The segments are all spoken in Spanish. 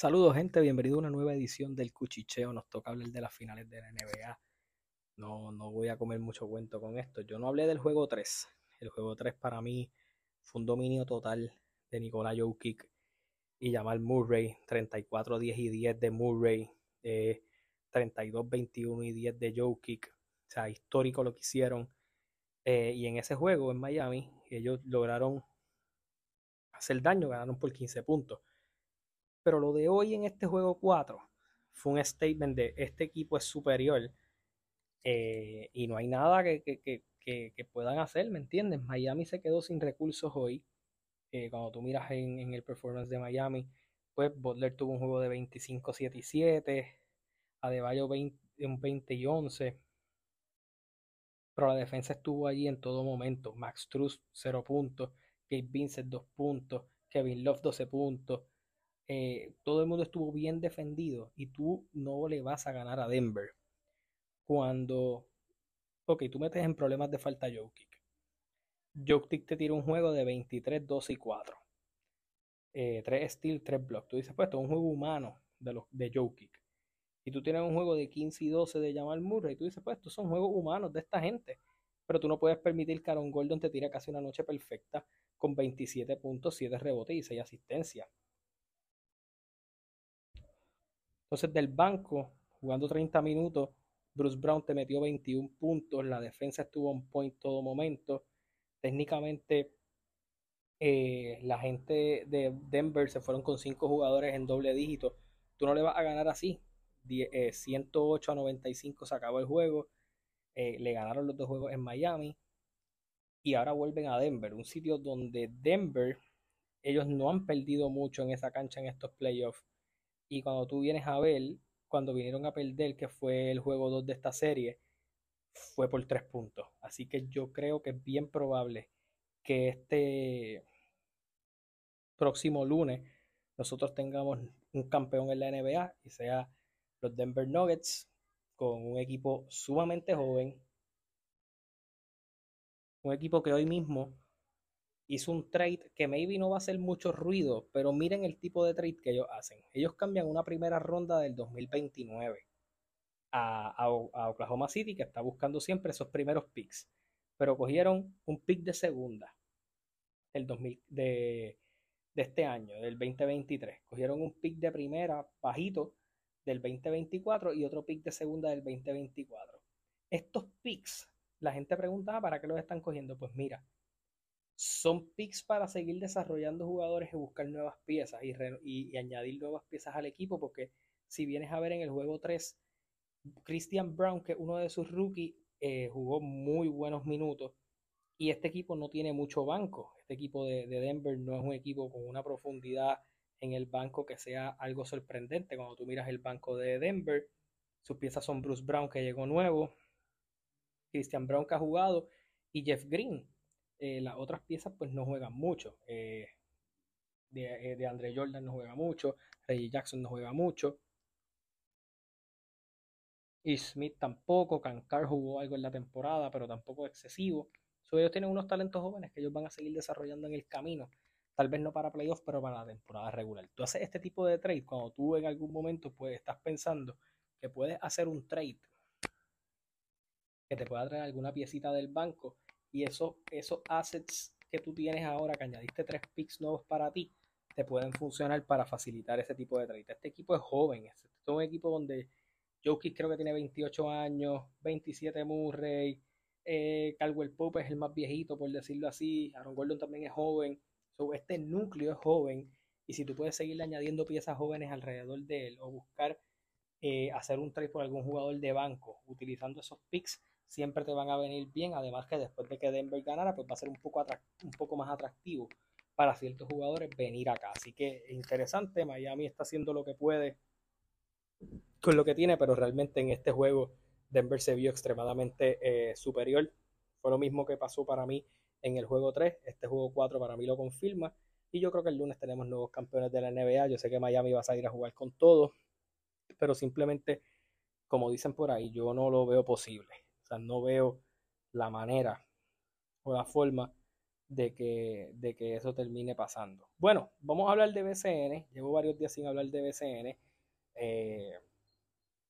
Saludos gente, bienvenido a una nueva edición del Cuchicheo. Nos toca hablar de las finales de la NBA. No, no voy a comer mucho cuento con esto. Yo no hablé del juego 3. El juego 3 para mí fue un dominio total de Nikola Jokic y Jamal Murray. 34, 10 y 10 de Murray. 32, 21 y 10 de Jokic. O sea, histórico lo que hicieron. Eh, y en ese juego en Miami, ellos lograron hacer daño, ganaron por 15 puntos pero lo de hoy en este juego 4 fue un statement de este equipo es superior eh, y no hay nada que, puedan hacer, ¿me entiendes? Miami se quedó sin recursos hoy. Eh, cuando tú miras en, el performance de Miami, pues Butler tuvo un juego de 25, 7 y 7, Adebayo 20, un 20 y 11, pero la defensa estuvo allí en todo momento. Max Truss 0 puntos, Gabe Vincent 2 puntos, Kevin Love 12 puntos, eh, todo el mundo estuvo bien defendido y tú no le vas a ganar a Denver. Cuando, ok, tú metes en problemas de falta Jokic. Jokic te tira un juego de 23, 12 y 4. 3 eh, steals, 3 blocks. Tú dices, pues esto es un juego humano de, los, de Jokic. Y tú tienes un juego de 15 y 12 de Jamal Murray. Y tú dices, pues estos son juegos humanos de esta gente. Pero tú no puedes permitir que Aaron Gordon te tire casi una noche perfecta con 27 puntos, 7 rebotes y 6 asistencias. Entonces, del banco, jugando 30 minutos, Bruce Brown te metió 21 puntos, la defensa estuvo en point todo momento. Técnicamente, eh, la gente de Denver se fueron con 5 jugadores en doble dígito. Tú no le vas a ganar así. 108 eh, a 95 se acabó el juego. Eh, le ganaron los dos juegos en Miami. Y ahora vuelven a Denver, un sitio donde Denver, ellos no han perdido mucho en esa cancha en estos playoffs y cuando tú vienes a ver, cuando vinieron a perder, que fue el juego 2 de esta serie, fue por 3 puntos. Así que yo creo que es bien probable que este próximo lunes nosotros tengamos un campeón en la NBA y sea los Denver Nuggets con un equipo sumamente joven. Un equipo que hoy mismo hizo un trade que maybe no va a hacer mucho ruido, pero miren el tipo de trade que ellos hacen. Ellos cambian una primera ronda del 2029 a, Oklahoma City, que está buscando siempre esos primeros picks, pero cogieron un pick de segunda del 2000, de, de este año, del 2023. Cogieron un pick de primera bajito del 2024 y otro pick de segunda del 2024. Estos picks, la gente pregunta, ¿para qué los están cogiendo? Pues mira, son picks para seguir desarrollando jugadores y buscar nuevas piezas y, añadir nuevas piezas al equipo, porque si vienes a ver en el juego 3, Christian Brown, que es uno de sus rookies, eh, jugó muy buenos minutos y este equipo no tiene mucho banco. Este equipo de, de, Denver no es un equipo con una profundidad en el banco que sea algo sorprendente. Cuando tú miras el banco de Denver, sus piezas son Bruce Brown, que llegó nuevo, Christian Brown, que ha jugado, y Jeff Green, eh, las otras piezas pues no juegan mucho. Eh, de, eh, de Andre Jordan no juega mucho, Reggie Jackson no juega mucho. Y Smith tampoco, Kankar jugó algo en la temporada, pero tampoco excesivo. ellos tienen unos talentos jóvenes que ellos van a seguir desarrollando en el camino. Tal vez no para playoffs, pero para la temporada regular. Tú haces este tipo de trade cuando tú en algún momento pues, estás pensando que puedes hacer un trade que te pueda traer alguna piecita del banco y eso, esos assets que tú tienes ahora, que añadiste tres picks nuevos para ti, te pueden funcionar para facilitar ese tipo de trade. Este equipo es joven, este es un equipo donde Jokic creo que tiene 28 años, 27 Murray, eh, Caldwell Pope es el más viejito, por decirlo así, Aaron Gordon también es joven, este núcleo es joven, y si tú puedes seguir añadiendo piezas jóvenes alrededor de él o buscar eh, hacer un trade por algún jugador de banco utilizando esos picks, siempre te van a venir bien. Además que después de que Denver ganara, pues va a ser un poco, un poco más atractivo para ciertos jugadores venir acá. Así que interesante, Miami está haciendo lo que puede con lo que tiene, pero realmente en este juego Denver se vio extremadamente eh, superior. Fue lo mismo que pasó para mí en el juego 3. Este juego 4 para mí lo confirma. Y yo creo que el lunes tenemos nuevos campeones de la NBA. Yo sé que Miami va a salir a jugar con todo, pero simplemente, como dicen por ahí, yo no lo veo posible. Sea, no veo la manera o la forma de que, de que eso termine pasando. Bueno, vamos a hablar de BCN. Llevo varios días sin hablar de BCN. Eh,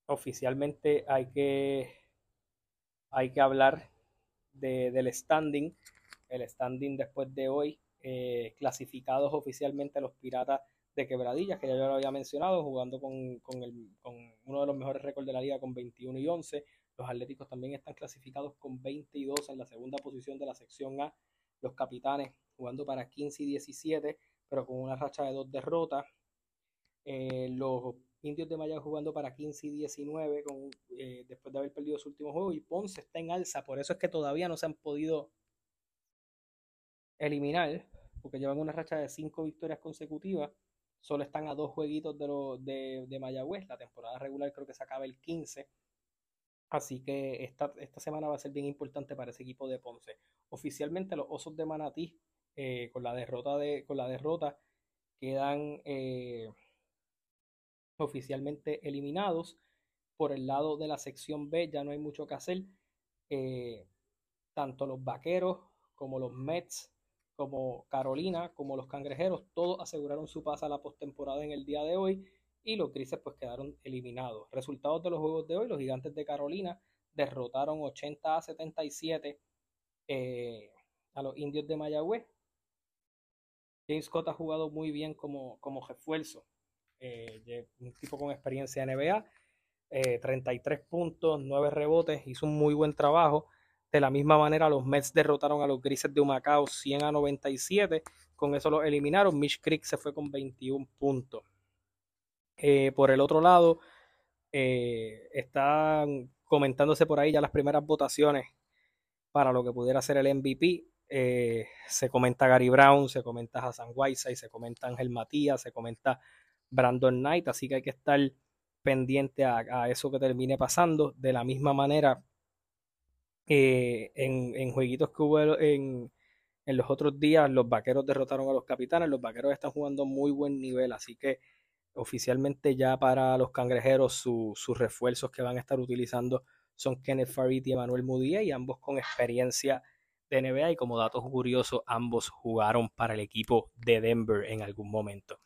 oficialmente hay que, hay que hablar del standing. El standing después de hoy, eh, clasificados oficialmente los Piratas de Quebradillas, que ya yo lo había mencionado, jugando con, con, el, con uno de los mejores récords de la liga con 21 y 11. Los Atléticos también están clasificados con 22 en la segunda posición de la sección A. Los capitanes jugando para 15 y 17, pero con una racha de dos derrotas. Eh, los indios de Maya jugando para 15 y 19 con, eh, después de haber perdido su último juego. Y Ponce está en alza, por eso es que todavía no se han podido eliminar, porque llevan una racha de cinco victorias consecutivas, solo están a dos jueguitos de, los de, de Mayagüez, la temporada regular creo que se acaba el 15, Así que esta, esta, semana va a ser bien importante para ese equipo de Ponce. Oficialmente los Osos de Manatí, eh, con, la derrota de, con la derrota, quedan eh, oficialmente eliminados. Por el lado de la sección B ya no hay mucho que hacer. Eh, tanto los Vaqueros como los Mets, como Carolina, como los Cangrejeros, todos aseguraron su paso a la postemporada en el día de hoy y los grises pues quedaron eliminados. Resultados de los juegos de hoy, los gigantes de Carolina derrotaron 80 a 77 eh, a los indios de Mayagüez. James Scott ha jugado muy bien como, como refuerzo, eh, un tipo con experiencia en NBA, 33 eh, puntos, 9 rebotes, hizo un muy buen trabajo. De la misma manera, los Mets derrotaron a los Grises de Humacao 100 a 97. Con eso los eliminaron. Mitch Creek se fue con 21 puntos. Eh, por el otro lado, eh, están comentándose por ahí ya las primeras votaciones para lo que pudiera ser el MVP. Eh, se comenta Gary Brown, se comenta Hassan Whiteside, se comenta Ángel Matías, se comenta Brandon Knight, así que hay que estar pendiente a, eso que termine pasando. De la misma manera, en, en, jueguitos que hubo en, en los otros días, los vaqueros derrotaron a los capitanes, los vaqueros están jugando muy buen nivel, así que oficialmente ya para los cangrejeros sus refuerzos que van a estar utilizando son Kenneth Farid y Emanuel Mudiay, y ambos con experiencia de NBA y como datos curiosos ambos jugaron para el equipo de Denver en algún momento.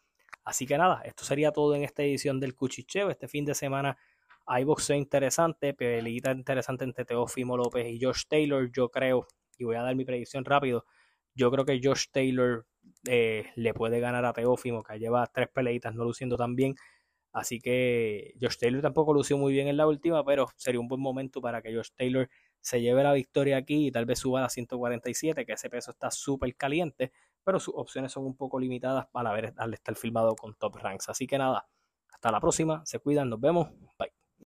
Así que nada, esto sería todo en esta edición del Cuchicheo. Este fin de semana hay boxeo interesante, peleita interesante entre Teófimo López y Josh Taylor. Yo creo, y voy a dar mi predicción rápido, yo creo que Josh Taylor eh, le puede ganar a Teófimo, que lleva tres peleitas no luciendo tan bien. Así que Josh Taylor tampoco lució muy bien en la última, pero sería un buen momento para que Josh Taylor se lleve la victoria aquí y tal vez suba a 147, que ese peso está súper caliente, pero sus opciones son un poco limitadas para ver al estar filmado con top ranks. Así que nada, hasta la próxima, se cuidan, nos vemos,